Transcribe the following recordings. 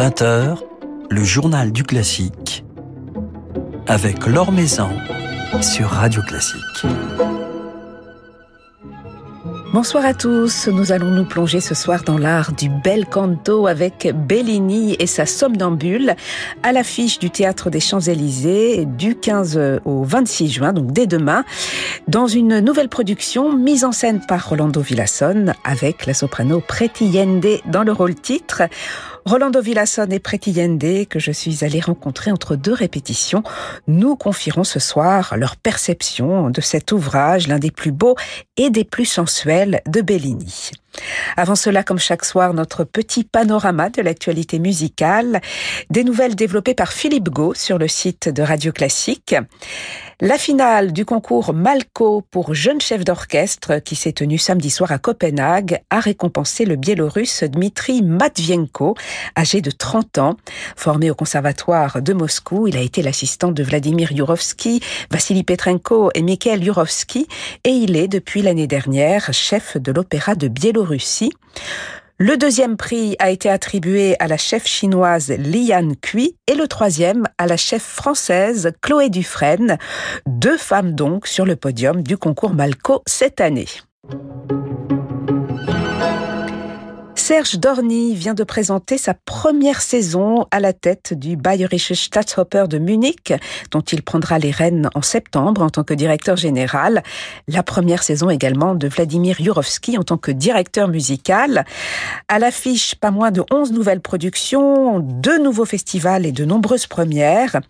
20h, le journal du classique avec Laure Maison sur Radio Classique. Bonsoir à tous, nous allons nous plonger ce soir dans l'art du bel canto avec Bellini et sa somnambule à l'affiche du Théâtre des Champs-Élysées du 15 au 26 juin, donc dès demain, dans une nouvelle production mise en scène par Rolando Villasson avec la soprano Preti Yende dans le rôle titre. Rolando Villasson et Preti Yende, que je suis allée rencontrer entre deux répétitions, nous confieront ce soir leur perception de cet ouvrage, l'un des plus beaux et des plus sensuels de Bellini. Avant cela, comme chaque soir, notre petit panorama de l'actualité musicale, des nouvelles développées par Philippe Gau sur le site de Radio Classique. La finale du concours Malco pour jeunes chefs d'orchestre qui s'est tenue samedi soir à Copenhague a récompensé le biélorusse Dmitri Matvienko, âgé de 30 ans. Formé au conservatoire de Moscou, il a été l'assistant de Vladimir Yurovsky, Vassili Petrenko et Mikhail Yurovsky et il est depuis l'année dernière chef de l'opéra de Biélorussie. Le deuxième prix a été attribué à la chef chinoise Lian Cui et le troisième à la chef française Chloé Dufresne, deux femmes donc sur le podium du concours Malco cette année. Serge Dorny vient de présenter sa première saison à la tête du Bayerische Staatsoper de Munich, dont il prendra les rênes en septembre en tant que directeur général. La première saison également de Vladimir Yurovsky en tant que directeur musical. À l'affiche, pas moins de 11 nouvelles productions, deux nouveaux festivals et de nombreuses premières.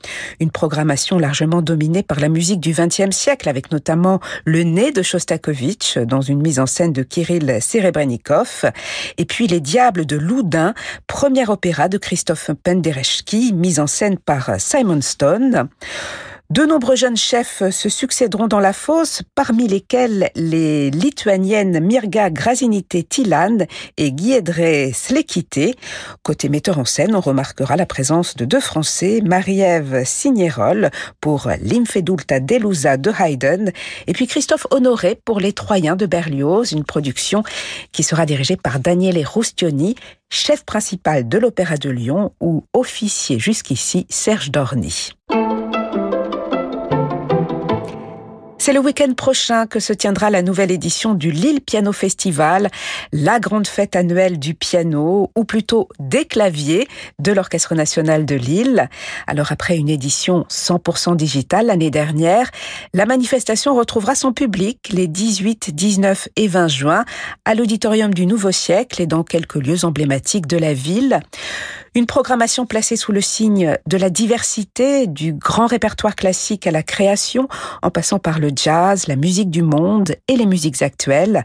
Une programmation largement dominée par la musique du XXe siècle, avec notamment Le Nez de Shostakovich, dans une mise en scène de Kirill Serebrennikov. Et puis les Diables de Loudun, premier opéra de Christophe Penderecki, mis en scène par Simon Stone. De nombreux jeunes chefs se succéderont dans la fosse, parmi lesquels les lituaniennes Mirga Grazinite Tilan et Guiedre Slekite. Côté metteur en scène, on remarquera la présence de deux Français, Marie-Ève Signerol pour L'Infedulta Delusa de Haydn et puis Christophe Honoré pour Les Troyens de Berlioz, une production qui sera dirigée par Daniele Rustioni, chef principal de l'Opéra de Lyon ou officier jusqu'ici Serge Dorny. C'est le week-end prochain que se tiendra la nouvelle édition du Lille Piano Festival, la grande fête annuelle du piano, ou plutôt des claviers de l'Orchestre national de Lille. Alors après une édition 100% digitale l'année dernière, la manifestation retrouvera son public les 18, 19 et 20 juin à l'auditorium du Nouveau Siècle et dans quelques lieux emblématiques de la ville. Une programmation placée sous le signe de la diversité, du grand répertoire classique à la création, en passant par le jazz, la musique du monde et les musiques actuelles,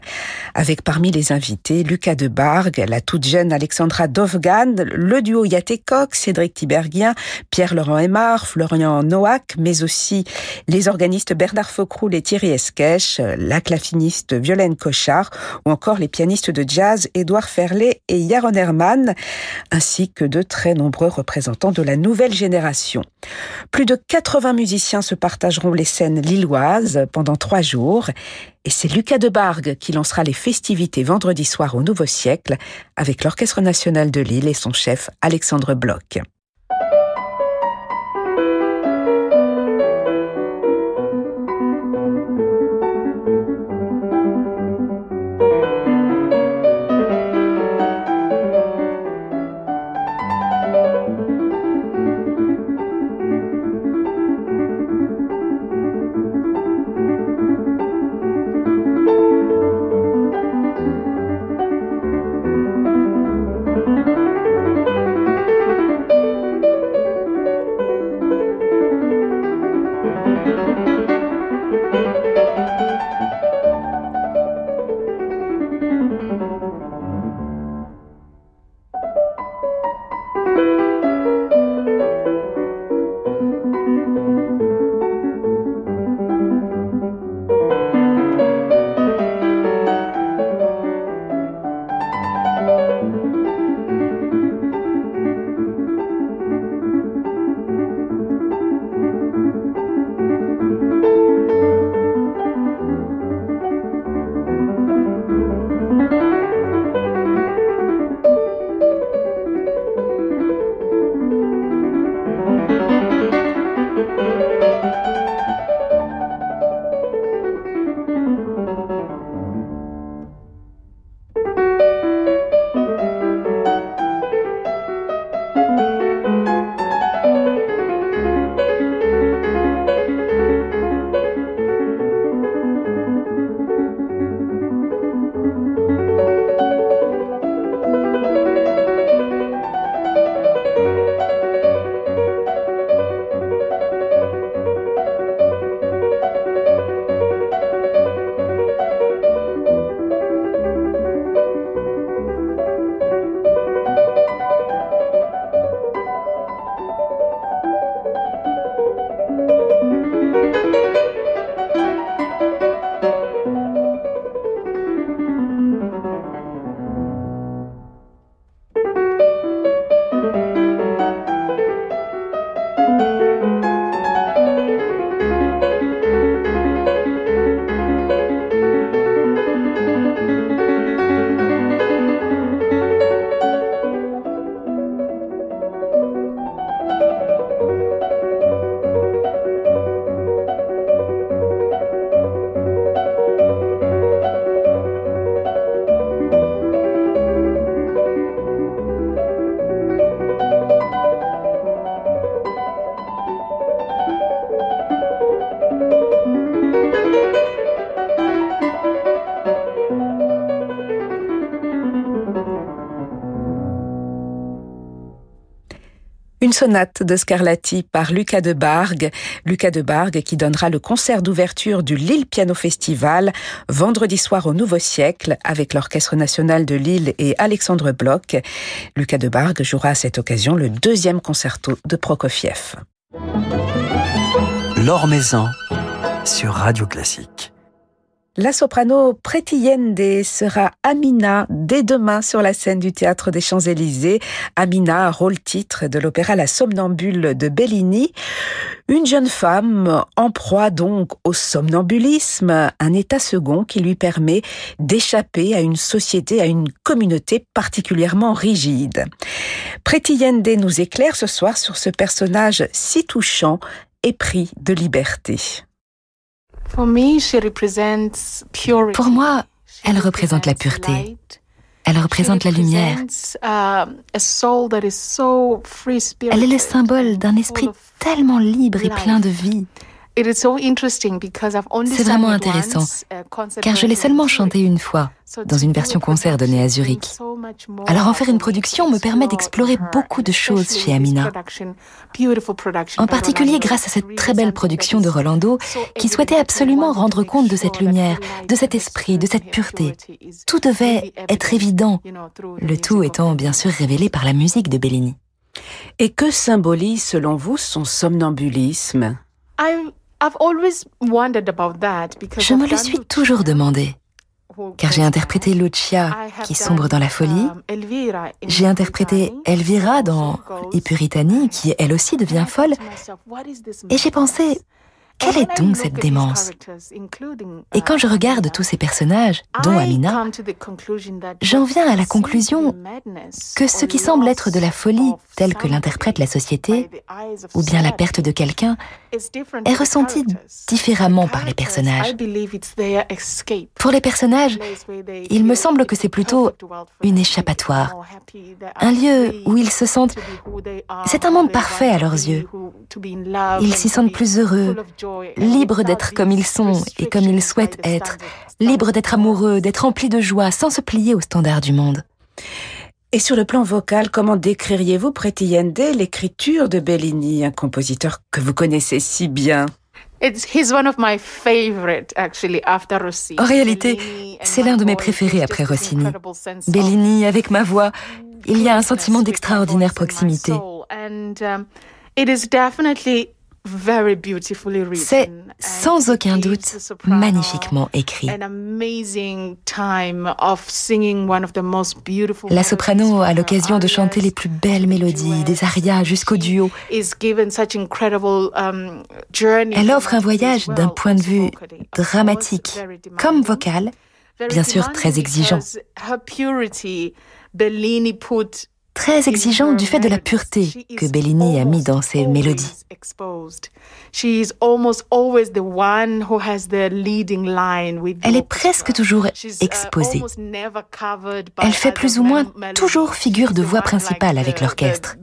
avec parmi les invités Lucas de Bargue, la toute jeune Alexandra Dovgan, le duo Yatekok, Cédric Tiberghien, Pierre-Laurent Aymar, Florian Noack, mais aussi les organistes Bernard Faucroul et Thierry Esquèche, la clafiniste Violaine Cochard, ou encore les pianistes de jazz Édouard Ferlet et Yaron Herman, ainsi que de très nombreux représentants de la nouvelle génération. Plus de 80 musiciens se partageront les scènes lilloises pendant trois jours. Et c'est Lucas de Bargue qui lancera les festivités vendredi soir au Nouveau Siècle avec l'Orchestre national de Lille et son chef Alexandre Bloch. Sonate de Scarlatti par Lucas de Bargue. Lucas de Bargue qui donnera le concert d'ouverture du Lille Piano Festival vendredi soir au Nouveau Siècle avec l'Orchestre National de Lille et Alexandre Bloch. Lucas de Bargue jouera à cette occasion le deuxième concerto de Prokofiev. L'Or Maison sur Radio Classique. La soprano Pretty sera Amina dès demain sur la scène du théâtre des Champs-Élysées. Amina, rôle titre de l'opéra La Somnambule de Bellini. Une jeune femme en proie donc au somnambulisme, un état second qui lui permet d'échapper à une société, à une communauté particulièrement rigide. Pretty nous éclaire ce soir sur ce personnage si touchant, épris de liberté. Pour moi, elle représente la pureté. Elle représente la lumière. Uh, elle est le symbole d'un esprit tellement libre et plein de vie. C'est vraiment intéressant, uh, car je l'ai seulement chanté une fois, dans une version concert donnée à Zurich. Alors en faire une production me permet d'explorer beaucoup de choses chez Amina. En particulier grâce à cette très belle production de Rolando, qui souhaitait absolument rendre compte de cette lumière, de cet esprit, de cette pureté. Tout devait être évident, le tout étant bien sûr révélé par la musique de Bellini. Et que symbolise selon vous son somnambulisme? Je me le suis toujours demandé, car j'ai interprété Lucia qui sombre dans la folie, um, j'ai interprété Elvira dans I Puritani qui elle aussi devient folle, et j'ai pensé, quelle est donc cette démence Et quand je regarde tous ces personnages, dont Amina, j'en viens à la conclusion que ce qui semble être de la folie, telle que l'interprète la société, ou bien la perte de quelqu'un, est ressenti différemment par les personnages. Pour les personnages, il me semble que c'est plutôt une échappatoire, un lieu où ils se sentent... C'est un monde parfait à leurs yeux. Ils s'y sentent plus heureux, libres d'être comme ils sont et comme ils souhaitent être, libres d'être amoureux, d'être remplis de joie, sans se plier aux standards du monde. Et sur le plan vocal, comment décririez-vous Yende, l'écriture de Bellini, un compositeur que vous connaissez si bien? En réalité, c'est l'un de mes préférés après Rossini. Bellini, avec ma voix, il y a un sentiment d'extraordinaire proximité. C'est sans aucun doute magnifiquement écrit. La soprano a l'occasion de chanter les plus belles mélodies, des arias jusqu'au duo. Um, Elle offre un voyage d'un point de vue dramatique comme vocal, bien sûr très exigeant très exigeant du fait de la pureté que Bellini a mis dans ses mélodies. Elle est presque toujours exposée. Elle fait plus ou moins toujours figure de voix principale avec l'orchestre.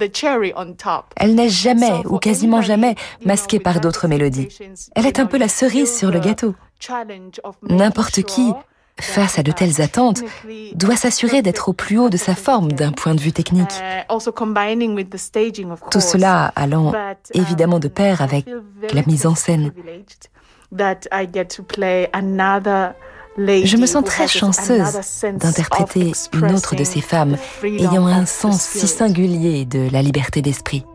Elle n'est jamais ou quasiment jamais masquée par d'autres mélodies. Elle est un peu la cerise sur le gâteau. N'importe qui face à de telles attentes, doit s'assurer d'être au plus haut de sa forme d'un point de vue technique. Tout cela allant évidemment de pair avec la mise en scène. Je me sens très chanceuse d'interpréter une autre de ces femmes ayant un sens si singulier de la liberté d'esprit.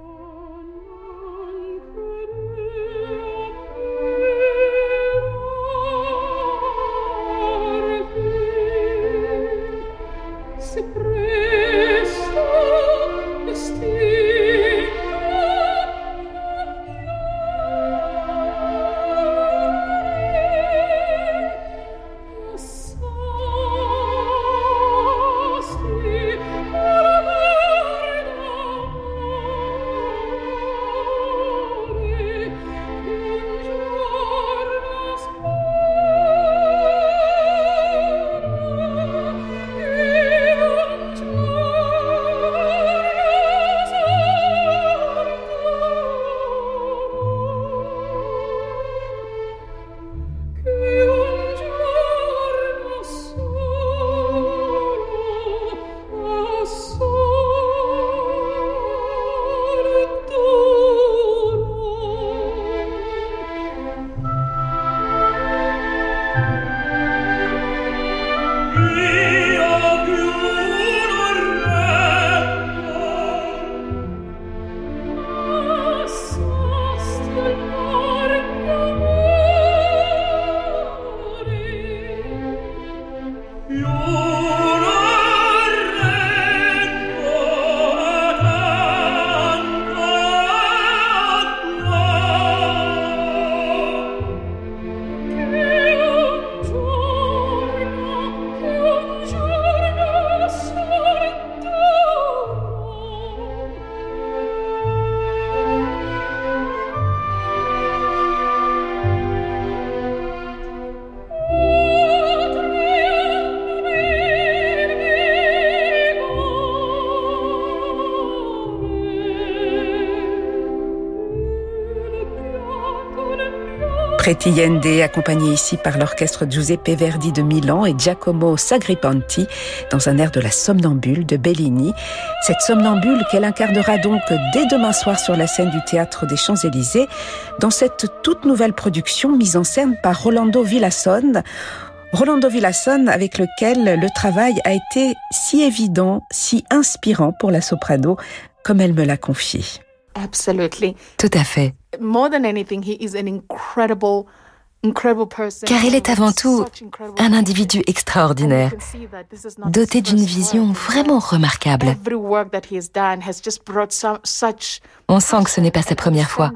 Preti accompagné ici par l'orchestre Giuseppe Verdi de Milan et Giacomo Sagripanti dans un air de la somnambule de Bellini. Cette somnambule qu'elle incarnera donc dès demain soir sur la scène du théâtre des Champs-Élysées dans cette toute nouvelle production mise en scène par Rolando Villasson. Rolando Villasson avec lequel le travail a été si évident, si inspirant pour la soprano, comme elle me l'a confié. Absolutely. Tout à fait. Car il est avant tout un individu extraordinaire, doté d'une vision vraiment remarquable. On sent que ce n'est pas sa première fois.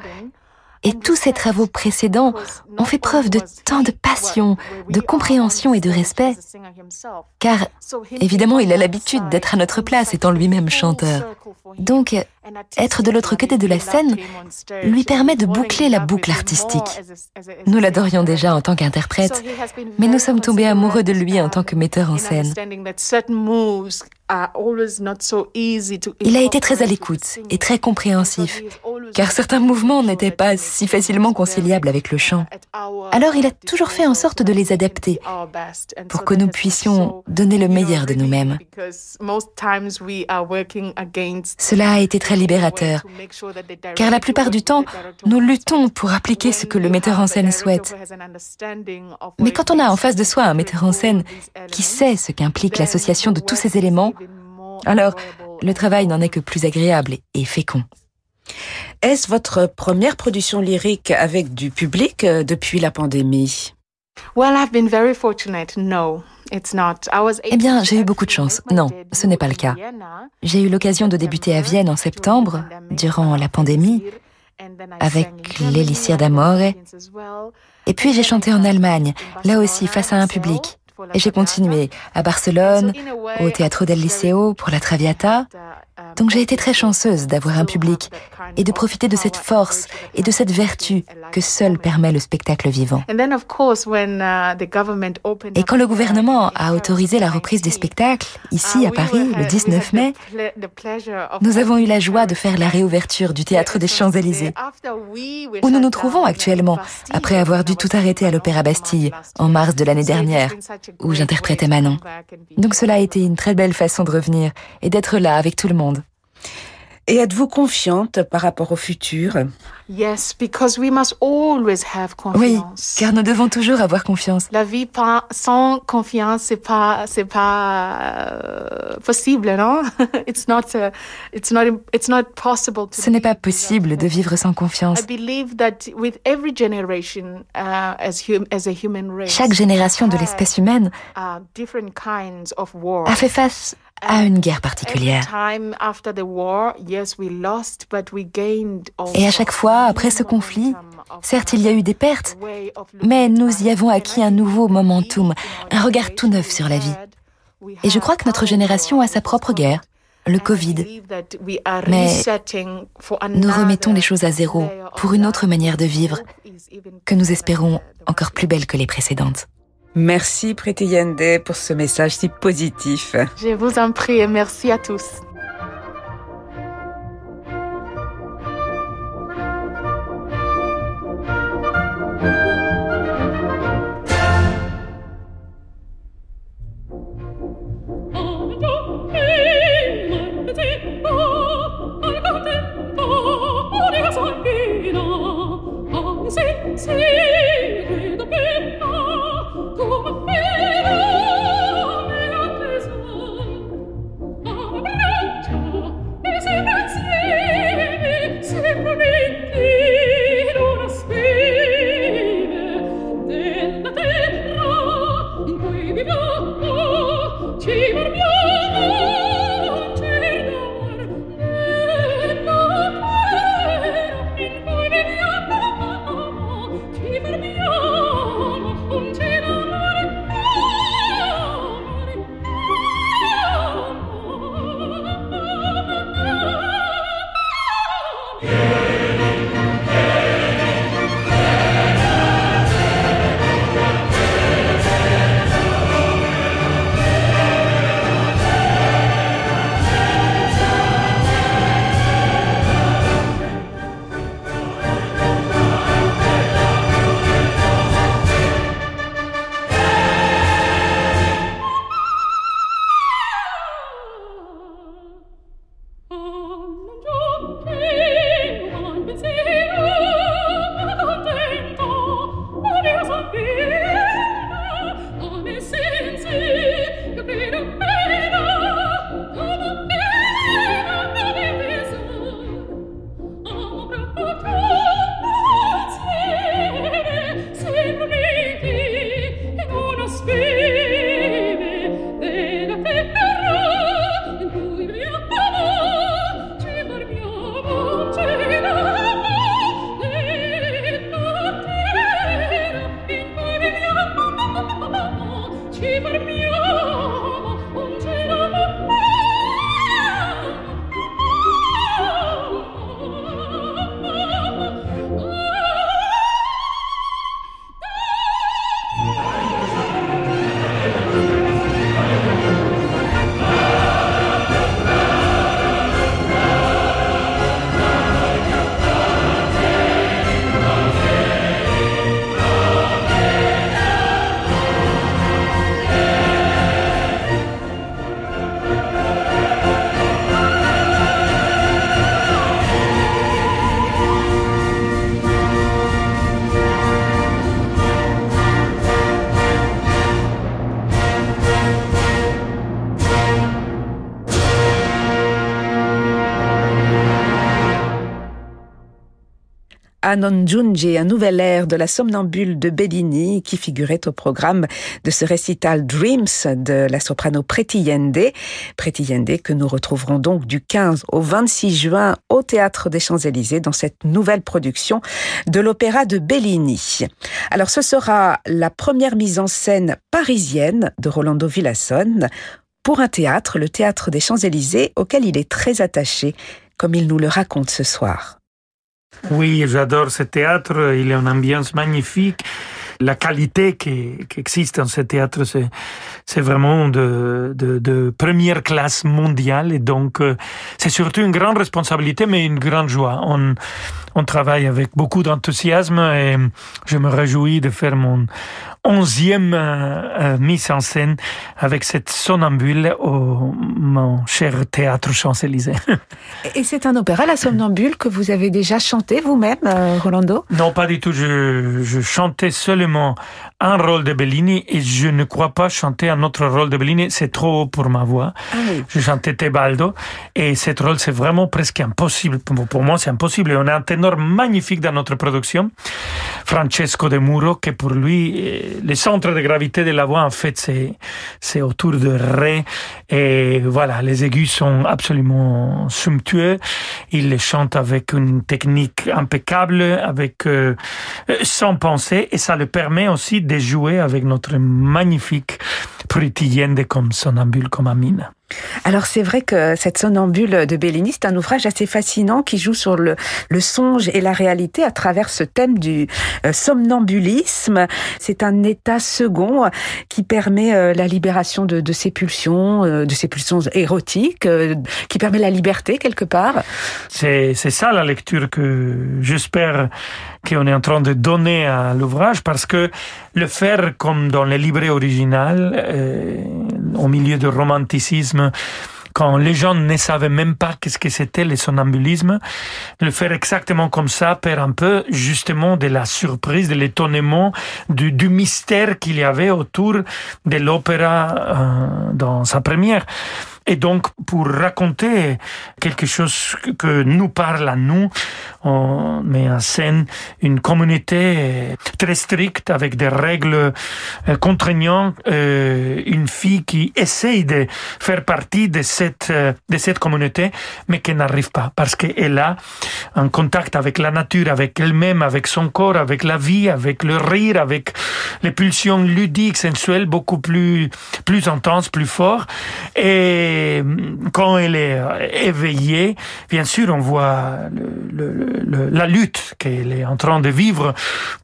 Et tous ses travaux précédents ont fait preuve de tant de passion, de compréhension et de respect, car évidemment il a l'habitude d'être à notre place étant lui-même chanteur. Donc, être de l'autre côté de la scène lui permet de boucler la boucle artistique. Nous l'adorions déjà en tant qu'interprète, mais nous sommes tombés amoureux de lui en tant que metteur en scène. Il a été très à l'écoute et très compréhensif, car certains mouvements n'étaient pas si facilement conciliables avec le chant. Alors il a toujours fait en sorte de les adapter pour que nous puissions donner le meilleur de nous-mêmes. Cela a été très libérateur, car la plupart du temps, nous luttons pour appliquer ce que le metteur en scène souhaite. Mais quand on a en face de soi un metteur en scène qui sait ce qu'implique l'association de tous ces éléments, alors le travail n'en est que plus agréable et fécond. Est-ce votre première production lyrique avec du public euh, depuis la pandémie? Eh bien, j'ai eu beaucoup de chance. Non, ce n'est pas le cas. J'ai eu l'occasion de débuter à Vienne en septembre, durant la pandémie, avec l'Elysir d'Amore. Et puis j'ai chanté en Allemagne, là aussi face à un public. Et j'ai continué à Barcelone, au Teatro del Liceo pour la Traviata. Donc j'ai été très chanceuse d'avoir un public et de profiter de cette force et de cette vertu que seul permet le spectacle vivant. Uh, et quand le gouvernement a autorisé la reprise des spectacles, ici à Paris, le 19 mai, nous avons eu la joie de faire la réouverture du théâtre des Champs-Élysées, où nous nous trouvons actuellement, après avoir dû tout arrêter à l'Opéra Bastille en mars de l'année dernière, où j'interprétais Manon. Donc cela a été une très belle façon de revenir et d'être là avec tout le monde. Et êtes-vous confiante par rapport au futur? Yes, because we must always have confiance. Oui, car nous devons toujours avoir confiance. La vie sans confiance, c'est pas, c'est pas euh, possible, non? It's not, uh, it's not, it's not possible. Ce n'est pas possible de vivre sans confiance. I believe that with every generation, uh, as, hum, as a human race, chaque génération de l'espèce humaine uh, different kinds of a fait face à une guerre particulière. Et à chaque fois, après ce conflit, certes, il y a eu des pertes, mais nous y avons acquis un nouveau momentum, un regard tout neuf sur la vie. Et je crois que notre génération a sa propre guerre, le Covid. Mais nous remettons les choses à zéro pour une autre manière de vivre, que nous espérons encore plus belle que les précédentes. Merci Priti Yende pour ce message si positif. Je vous en prie et merci à tous. Anon Junji, un nouvel air de la somnambule de Bellini qui figurait au programme de ce récital Dreams de la soprano. Preti Yende que nous retrouverons donc du 15 au 26 juin au Théâtre des Champs-Élysées dans cette nouvelle production de l'opéra de Bellini. Alors ce sera la première mise en scène parisienne de Rolando Villasson pour un théâtre, le Théâtre des Champs-Élysées, auquel il est très attaché, comme il nous le raconte ce soir. Oui, j'adore ce théâtre, il a une ambiance magnifique. La qualité qui, qui existe dans ce théâtre, c'est, c'est vraiment de, de, de, première classe mondiale et donc euh, c'est surtout une grande responsabilité mais une grande joie. On travaille avec beaucoup d'enthousiasme et je me réjouis de faire mon onzième euh, euh, mise en scène avec cette somnambule au mon cher théâtre Champs-Élysées. Et c'est un opéra, la somnambule, que vous avez déjà chanté vous-même, euh, Rolando? Non, pas du tout. Je, je chantais seulement un rôle de Bellini et je ne crois pas chanter un autre rôle de Bellini. C'est trop haut pour ma voix. Ah oui. Je chantais Tebaldo et ce rôle, c'est vraiment presque impossible. Pour moi, c'est impossible. On a un ténor magnifique dans notre production, Francesco De Muro, que pour lui, le centre de gravité de la voix, en fait, c'est, c'est autour de Ré. Et voilà, les aigus sont absolument somptueux. Il les chante avec une technique impeccable, avec, euh, sans penser, et ça le permet aussi de jouer avec notre magnifique Pretty comme sonambule, comme Amine. Alors c'est vrai que cette sonambule de Bellini, c'est un ouvrage assez fascinant qui joue sur le, songe et la réalité à travers ce thème du euh, somnambulisme. C'est un état second qui permet euh, la libération de, de ses pulsions, euh, de ses pulsions érotiques, qui permet la liberté quelque part. C'est ça la lecture que j'espère qu'on est en train de donner à l'ouvrage parce que le faire comme dans le livret original, euh, au milieu du romanticisme, quand les gens ne savaient même pas qu'est-ce que c'était le somnambulisme, le faire exactement comme ça perd un peu justement de la surprise, de l'étonnement, du, du, mystère qu'il y avait autour de l'opéra euh, dans sa première. Et donc, pour raconter quelque chose que nous parle à nous, on met en scène une communauté très stricte avec des règles euh, contraignantes, euh, une fille qui essaye de faire partie de cette, euh, de cette communauté, mais qui n'arrive pas parce qu'elle a un contact avec la nature, avec elle-même, avec son corps, avec la vie, avec le rire, avec les pulsions ludiques, sensuelles, beaucoup plus, plus intenses, plus fortes. Et et quand elle est éveillée, bien sûr, on voit la lutte qu'elle est en train de vivre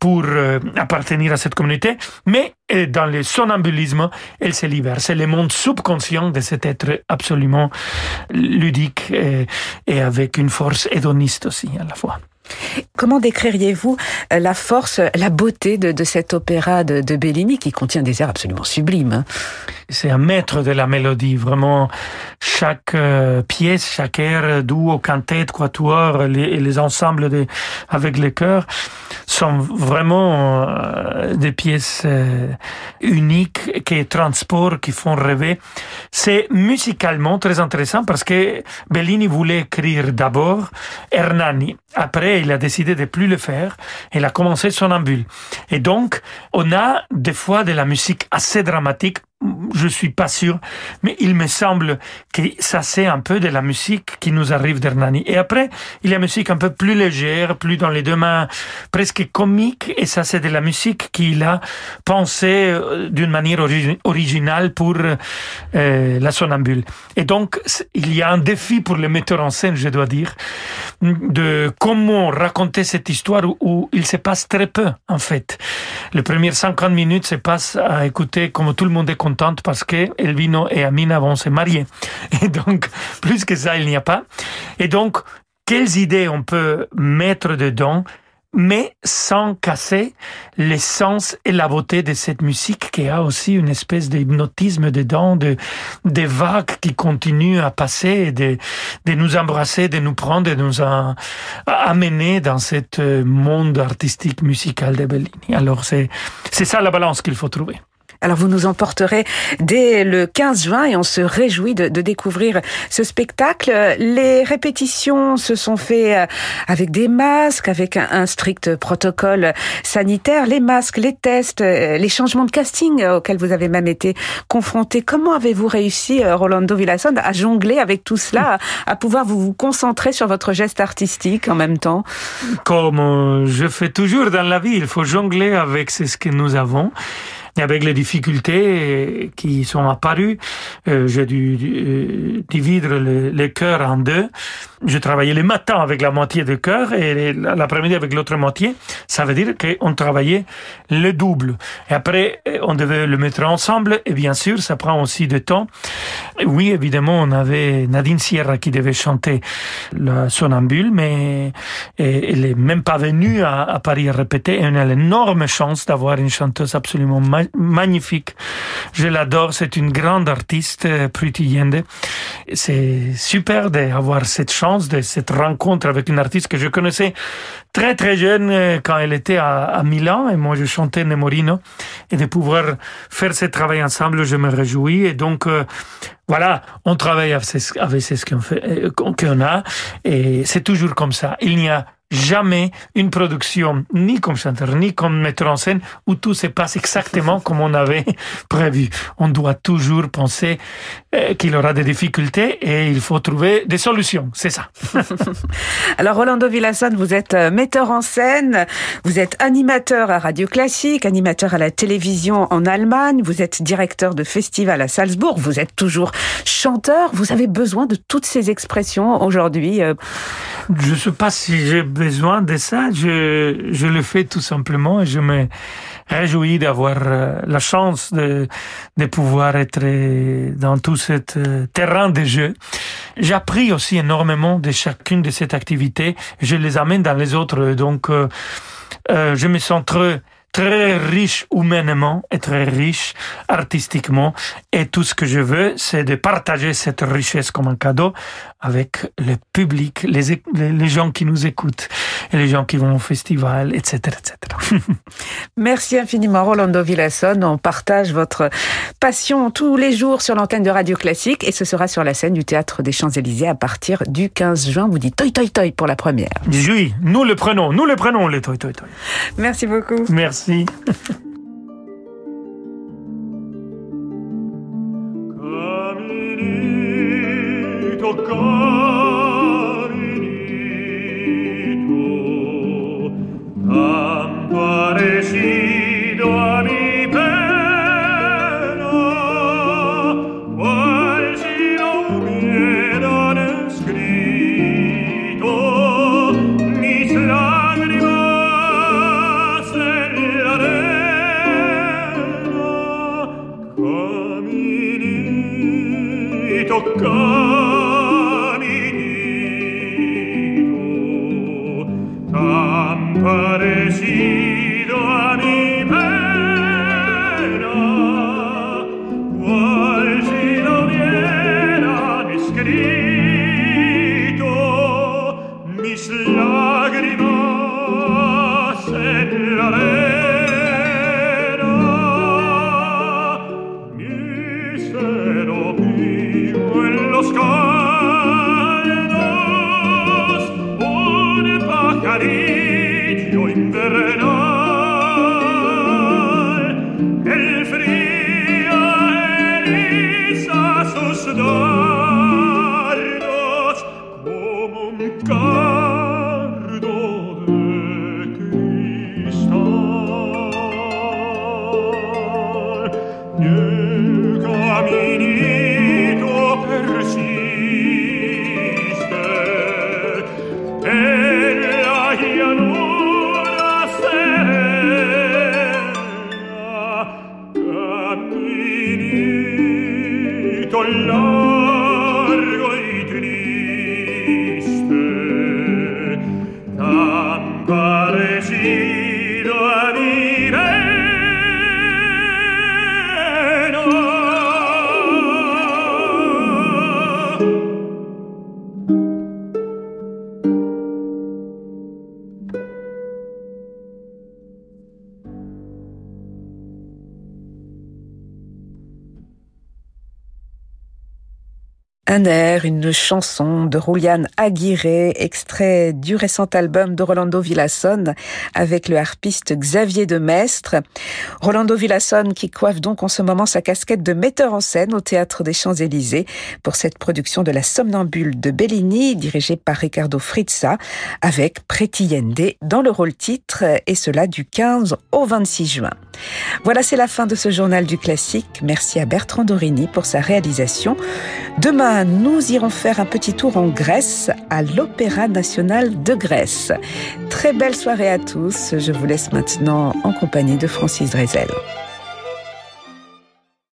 pour euh, appartenir à cette communauté, mais euh, dans le sonambulisme, elle se libère. C'est le monde subconscient de cet être absolument ludique et, et avec une force hédoniste aussi à la fois. Comment décririez-vous euh, la force, la beauté de, de cet opéra de, Bellini qui contient des airs absolument sublimes hein? C'est un maître de la mélodie, vraiment. Chaque euh, pièce, chaque air, duo, quintette, quatuor, les, les ensembles avec les chœurs sont vraiment euh, des pièces euh, uniques qui transportent, qui font rêver. C'est musicalement très intéressant parce que Bellini voulait écrire d'abord Hernani. Après, il a décidé de plus le faire. Il a commencé son ambule. Et donc, on a des fois de la musique assez dramatique je suis pas sûr, mais il me semble que ça c'est un peu de la musique qui nous arrive d'Hernani. Et après, il y a une musique un peu plus légère, plus dans les deux mains, presque comique, et ça c'est de la musique qu'il a pensé euh, d'une manière originale pour euh, la sonambule. Et donc, il y a un défi pour le metteur en scène, je dois dire, de comment raconter cette histoire où, où il se passe très peu, en fait. Les premières 50 minutes se passent à écouter comme tout le monde est parce que Elvino et Amina vont se marier. Et donc, plus que ça, il n'y a pas. Et donc, quelles idées on peut mettre dedans mais sans casser l'essence et la beauté de cette musique qui a aussi une espèce d'hypnotisme dedans, de, des vagues qui continuent à passer, de, de nous embrasser, de nous prendre, de nous amener dans ce monde artistique musical de Bellini. Alors c'est ça la balance qu'il faut trouver. Alors vous nous emporterez dès le 15 juin et on se réjouit de, de découvrir ce spectacle. Les répétitions se sont faites euh, avec des masques, avec un, strict protocole sanitaire. Les masques, les tests, euh, les changements de casting auxquels vous avez même été confronté. Comment avez-vous réussi, euh, Rolando Villasson, à jongler avec tout cela, à, pouvoir vous concentrer sur votre geste artistique en même temps? Comme je fais toujours dans la vie, il faut jongler avec ce que nous avons avec les difficultés qui sont apparues, euh, j'ai dû euh, diviser le, le cœur en deux. Je travaillais le matin avec la moitié du cœur et l'après-midi avec l'autre moitié. Ça veut dire qu'on travaillait le double. Et après, on devait le mettre ensemble et bien sûr, ça prend aussi du temps. Oui, évidemment, on avait Nadine Sierra qui devait chanter la sonambule, mais elle est même pas venue à, à Paris répéter. Et on a l'énorme chance d'avoir une chanteuse absolument magnifique. Je l'adore. C'est une grande artiste, Pretty Yende. C'est super d'avoir cette chance de cette rencontre avec une artiste que je connaissais très très jeune euh, quand elle était à, à Milan et moi je chantais Nemorino et de pouvoir faire ce travail ensemble, je me réjouis et donc euh, voilà, on travaille avec ce, euh, qu'on a et c'est toujours comme ça. Il n'y a jamais une production, ni comme chanteur, ni comme metteur en scène, où tout se passe exactement comme on avait prévu. On doit toujours penser euh, qu'il aura des difficultés et il faut trouver des solutions. C'est ça. Alors, Rolando Villasson, vous êtes euh, metteur en scène, vous êtes animateur à Radio Classique, animateur à la télévision en Allemagne, vous êtes directeur de festival à Salzbourg, vous êtes toujours chanteur. Vous avez besoin de toutes ces expressions aujourd'hui. Euh. Je ne sais pas si j'ai besoin de ça. Je, je le fais tout simplement et je me réjouis d'avoir euh, la chance de, de pouvoir être dans tout ce euh, terrain de jeu. J'appris aussi énormément de chacune de ces activités. Je les amène dans les autres. Donc, euh, je me sens très très riche humainement et très riche artistiquement. Et tout ce que je veux, c'est de partager cette richesse comme un cadeau avec le public, les, les gens qui nous écoutent et les gens qui vont au festival, etc. etc. Merci infiniment Rolando Villasson. On partage votre passion tous les jours sur l'antenne de Radio Classique et ce sera sur la scène du Théâtre des Champs-Élysées à partir du 15 juin. Vous dites toi toi toi pour la première. Oui, nous le prenons, nous le prenons les toi toi toi. Merci beaucoup. Merci. toccare in tu, cariglio in verre Un air, une chanson de Julian Aguirre, extrait du récent album de Rolando Villasson avec le harpiste Xavier de Mestre. Rolando Villasson qui coiffe donc en ce moment sa casquette de metteur en scène au Théâtre des Champs-Élysées pour cette production de La Somnambule de Bellini dirigée par Ricardo Frizza avec Preti Yende dans le rôle titre et cela du 15 au 26 juin. Voilà, c'est la fin de ce journal du classique. Merci à Bertrand Dorini pour sa réalisation. Demain, nous irons faire un petit tour en Grèce, à l'Opéra national de Grèce. Très belle soirée à tous. Je vous laisse maintenant en compagnie de Francis Drezel.